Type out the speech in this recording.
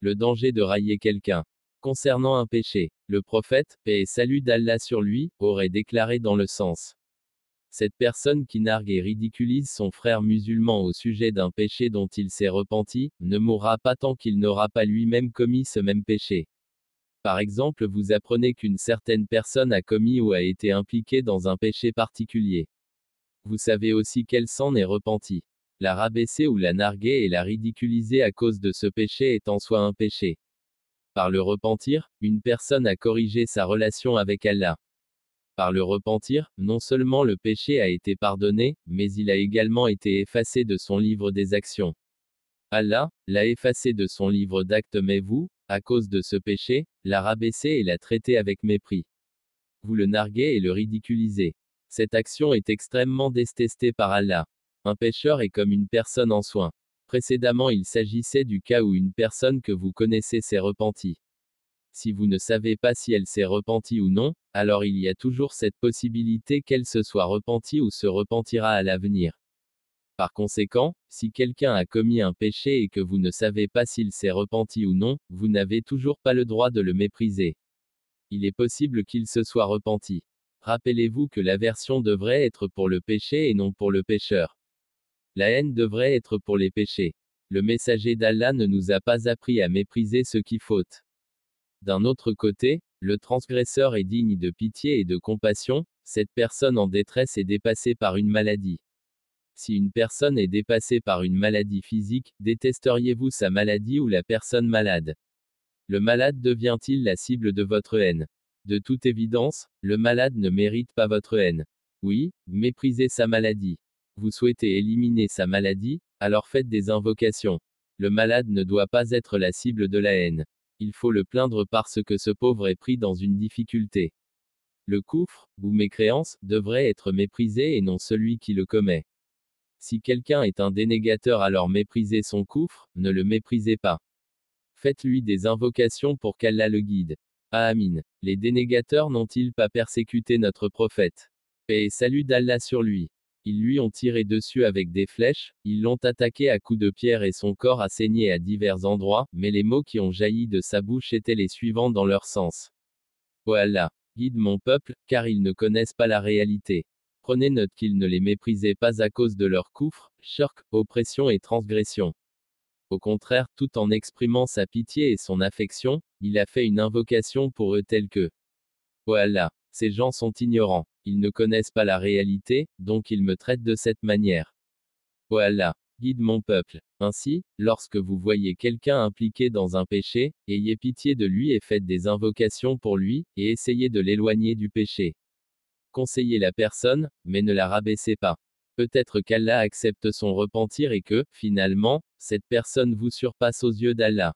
Le danger de railler quelqu'un. Concernant un péché, le prophète, paix et salut d'Allah sur lui, aurait déclaré dans le sens. Cette personne qui nargue et ridiculise son frère musulman au sujet d'un péché dont il s'est repenti, ne mourra pas tant qu'il n'aura pas lui-même commis ce même péché. Par exemple, vous apprenez qu'une certaine personne a commis ou a été impliquée dans un péché particulier. Vous savez aussi qu'elle s'en est repentie. La rabaisser ou la narguer et la ridiculiser à cause de ce péché est en soi un péché. Par le repentir, une personne a corrigé sa relation avec Allah. Par le repentir, non seulement le péché a été pardonné, mais il a également été effacé de son livre des actions. Allah l'a effacé de son livre d'actes mais vous, à cause de ce péché, l'a rabaissé et l'a traité avec mépris. Vous le narguez et le ridiculisez. Cette action est extrêmement détestée par Allah. Un pécheur est comme une personne en soin. Précédemment il s'agissait du cas où une personne que vous connaissez s'est repentie. Si vous ne savez pas si elle s'est repentie ou non, alors il y a toujours cette possibilité qu'elle se soit repentie ou se repentira à l'avenir. Par conséquent, si quelqu'un a commis un péché et que vous ne savez pas s'il s'est repenti ou non, vous n'avez toujours pas le droit de le mépriser. Il est possible qu'il se soit repenti. Rappelez-vous que l'aversion devrait être pour le péché et non pour le pécheur. La haine devrait être pour les péchés. Le messager d'Allah ne nous a pas appris à mépriser ceux qui fautent. D'un autre côté, le transgresseur est digne de pitié et de compassion, cette personne en détresse est dépassée par une maladie. Si une personne est dépassée par une maladie physique, détesteriez-vous sa maladie ou la personne malade? Le malade devient-il la cible de votre haine? De toute évidence, le malade ne mérite pas votre haine. Oui, méprisez sa maladie. Vous souhaitez éliminer sa maladie, alors faites des invocations. Le malade ne doit pas être la cible de la haine. Il faut le plaindre parce que ce pauvre est pris dans une difficulté. Le coufre, ou mécréance, devrait être méprisé et non celui qui le commet. Si quelqu'un est un dénégateur alors méprisez son coufre, ne le méprisez pas. Faites-lui des invocations pour qu'Allah le guide. Amin. Les dénégateurs n'ont-ils pas persécuté notre prophète? Paix et salut d'Allah sur lui. Ils lui ont tiré dessus avec des flèches, ils l'ont attaqué à coups de pierre et son corps a saigné à divers endroits, mais les mots qui ont jailli de sa bouche étaient les suivants dans leur sens. Allah, guide mon peuple, car ils ne connaissent pas la réalité. Prenez note qu'il ne les méprisait pas à cause de leur coufre, shirk, oppression et transgression. Au contraire, tout en exprimant sa pitié et son affection, il a fait une invocation pour eux telle que Allah, ces gens sont ignorants, ils ne connaissent pas la réalité, donc ils me traitent de cette manière. Allah, guide mon peuple. Ainsi, lorsque vous voyez quelqu'un impliqué dans un péché, ayez pitié de lui et faites des invocations pour lui, et essayez de l'éloigner du péché. Conseillez la personne, mais ne la rabaissez pas. Peut-être qu'Allah accepte son repentir et que, finalement, cette personne vous surpasse aux yeux d'Allah.